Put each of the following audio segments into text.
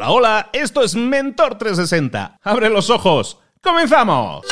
Hola, hola, esto es Mentor 360. Abre los ojos. ¡Comenzamos!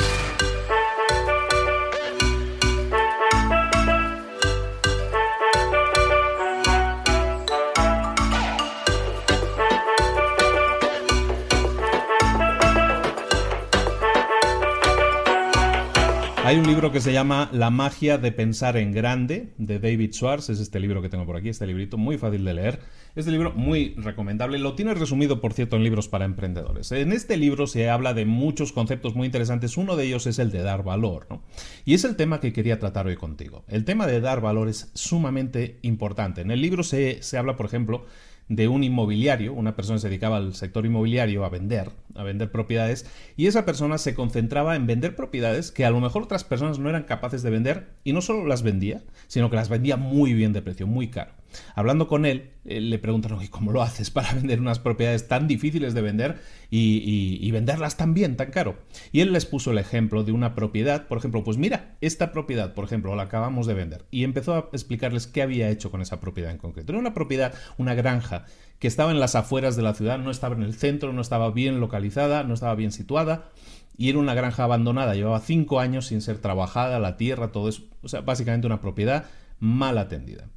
Hay un libro que se llama La magia de pensar en grande, de David Schwartz. Es este libro que tengo por aquí, este librito muy fácil de leer. Este libro muy recomendable. Lo tiene resumido, por cierto, en libros para emprendedores. En este libro se habla de muchos conceptos muy interesantes. Uno de ellos es el de dar valor. ¿no? Y es el tema que quería tratar hoy contigo. El tema de dar valor es sumamente importante. En el libro se, se habla, por ejemplo, de un inmobiliario, una persona se dedicaba al sector inmobiliario a vender, a vender propiedades, y esa persona se concentraba en vender propiedades que a lo mejor otras personas no eran capaces de vender, y no solo las vendía, sino que las vendía muy bien de precio, muy caro. Hablando con él, eh, le preguntaron, ¿y cómo lo haces para vender unas propiedades tan difíciles de vender y, venderlas tan bien, tan caro? Y él les puso el ejemplo de una propiedad, por ejemplo, pues mira, esta propiedad, por ejemplo, la acabamos de vender. Y empezó a explicarles qué había hecho con esa propiedad en concreto. Era una propiedad, una granja, que estaba en las afueras de la ciudad, no estaba en el centro, no estaba bien localizada, no estaba bien situada. Y era una granja abandonada, llevaba cinco años sin ser trabajada, la tierra, todo eso. O sea, básicamente una propiedad mal atendida.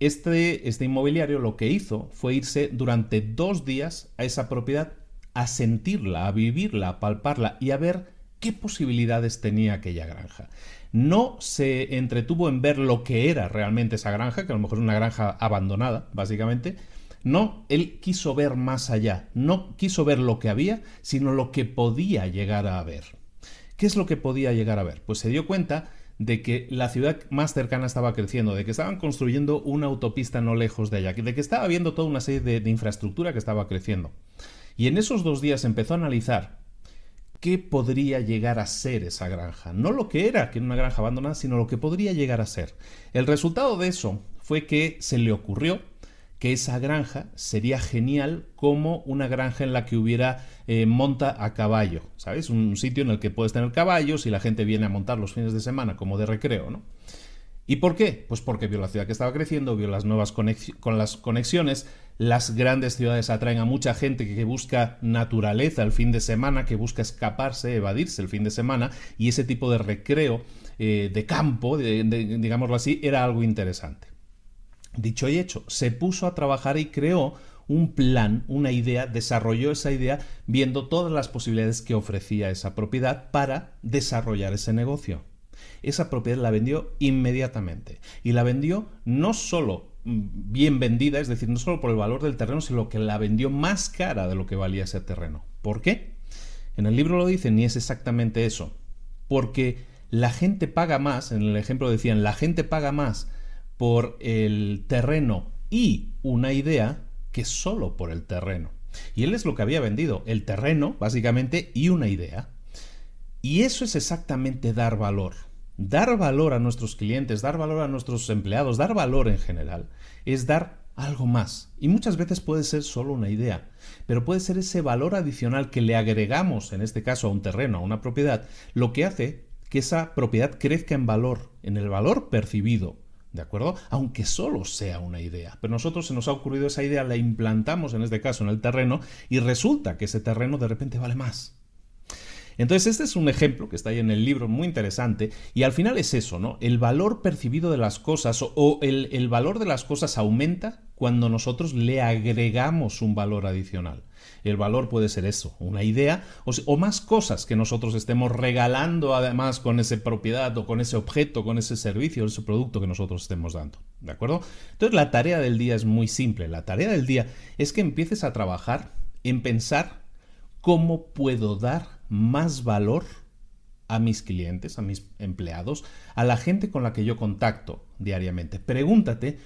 Este, este inmobiliario lo que hizo fue irse durante dos días a esa propiedad a sentirla, a vivirla, a palparla y a ver qué posibilidades tenía aquella granja. No se entretuvo en ver lo que era realmente esa granja, que a lo mejor es una granja abandonada, básicamente. No, él quiso ver más allá, no quiso ver lo que había, sino lo que podía llegar a ver. ¿Qué es lo que podía llegar a ver? Pues se dio cuenta de que la ciudad más cercana estaba creciendo, de que estaban construyendo una autopista no lejos de allá, de que estaba habiendo toda una serie de, infraestructura que estaba creciendo. Y en esos dos días empezó a analizar qué podría llegar a ser esa granja. No lo que era, que era una granja abandonada, sino lo que podría llegar a ser. El resultado de eso fue que se le ocurrió que esa granja sería genial como una granja en la que hubiera eh, monta a caballo, ¿sabes? Un sitio en el que puedes tener caballos y la gente viene a montar los fines de semana como de recreo, ¿no? ¿Y por qué? Pues porque vio la ciudad que estaba creciendo, vio las nuevas con las conexiones, las grandes ciudades atraen a mucha gente que busca naturaleza el fin de semana, que busca escaparse, evadirse el fin de semana, y ese tipo de recreo eh, de campo, digámoslo así, era algo interesante. Dicho y hecho, se puso a trabajar y creó un plan, una idea, desarrolló esa idea viendo todas las posibilidades que ofrecía esa propiedad para desarrollar ese negocio. Esa propiedad la vendió inmediatamente y la vendió no solo mm, bien vendida, es decir, no solo por el valor del terreno, sino que la vendió más cara de lo que valía ese terreno. ¿Por qué? En el libro lo dicen y es exactamente eso. Porque la gente paga más, en el ejemplo decían, la gente paga más por el terreno y una idea que solo por el terreno. Y él es lo que había vendido, el terreno, básicamente, y una idea. Y eso es exactamente dar valor. Dar valor a nuestros clientes, dar valor a nuestros empleados, dar valor en general, es dar algo más. Y muchas veces puede ser solo una idea, pero puede ser ese valor adicional que le agregamos, en este caso a un terreno, a una propiedad, lo que hace que esa propiedad crezca en valor, en el valor percibido, ¿De acuerdo? Aunque solo sea una idea. Pero nosotros se nos ha ocurrido esa idea, la implantamos en este caso en el terreno y resulta que ese terreno de repente vale más. Entonces, este es un ejemplo que está ahí en el libro, muy interesante, y al final es eso, ¿no? El valor percibido de las cosas o, el, el valor de las cosas aumenta cuando nosotros le agregamos un valor adicional. El valor puede ser eso, una idea o, más cosas que nosotros estemos regalando además con esa propiedad o con ese objeto, con ese servicio, ese producto que nosotros estemos dando. ¿De acuerdo? Entonces la tarea del día es muy simple. La tarea del día es que empieces a trabajar en pensar cómo puedo dar más valor a mis clientes, a mis empleados, a la gente con la que yo contacto diariamente. Pregúntate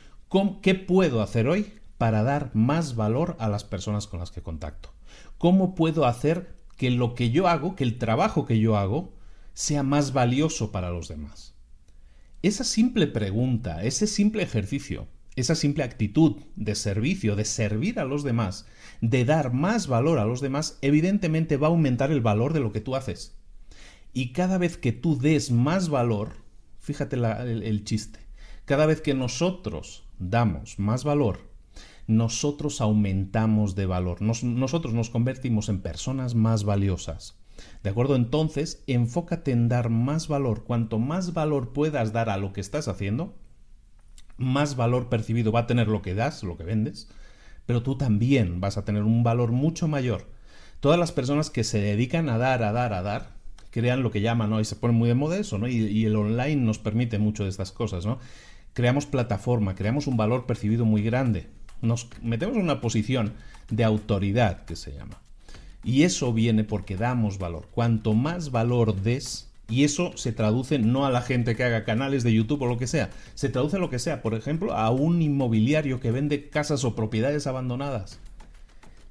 ¿qué puedo hacer hoy para dar más valor a las personas con las que contacto? ¿Cómo puedo hacer que lo que yo hago, que el trabajo que yo hago, sea más valioso para los demás? Esa simple pregunta, ese simple ejercicio, esa simple actitud de servicio, de servir a los demás, de dar más valor a los demás, evidentemente va a aumentar el valor de lo que tú haces. Y cada vez que tú des más valor, fíjate el chiste, cada vez que nosotros damos más valor, nosotros aumentamos de valor, nosotros nos convertimos en personas más valiosas. ¿De acuerdo? Entonces, enfócate en dar más valor. Cuanto más valor puedas dar a lo que estás haciendo, más valor percibido va a tener lo que das, lo que vendes, pero tú también vas a tener un valor mucho mayor. Todas las personas que se dedican a dar, a dar, a dar, crean lo que llaman, ¿no? Y se pone muy de moda eso, ¿no? Y, y, el online nos permite mucho de estas cosas, ¿no? Creamos plataforma, creamos un valor percibido muy grande. Nos metemos en una posición de autoridad, que se llama. Y eso viene porque damos valor. Cuanto más valor des, y eso se traduce no a la gente que haga canales de YouTube o lo que sea, se traduce a lo que sea, por ejemplo, a un inmobiliario que vende casas o propiedades abandonadas.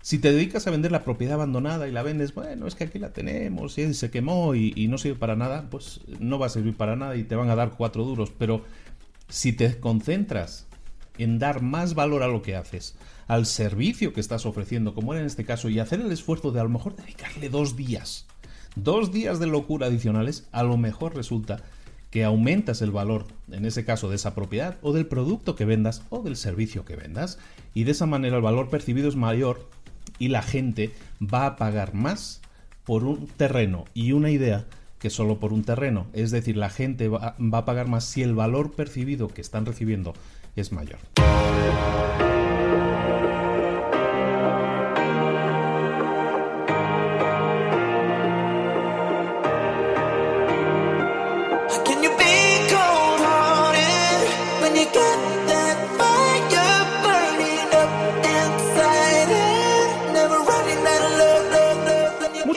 Si te dedicas a vender la propiedad abandonada y la vendes, bueno, es que aquí la tenemos y se quemó y, y no sirve para nada, pues no va a servir para nada y te van a dar cuatro duros. Pero si te concentras en dar más valor a lo que haces, al servicio que estás ofreciendo, como era en este caso, y hacer el esfuerzo de a lo mejor dedicarle dos días, dos días de locura adicionales, a lo mejor resulta que aumentas el valor, en ese caso, de esa propiedad o del producto que vendas o del servicio que vendas, y de esa manera el valor percibido es mayor y la gente va a pagar más por un terreno y una idea que solo por un terreno. Es decir, la gente va, a pagar más si el valor percibido que están recibiendo es mayor.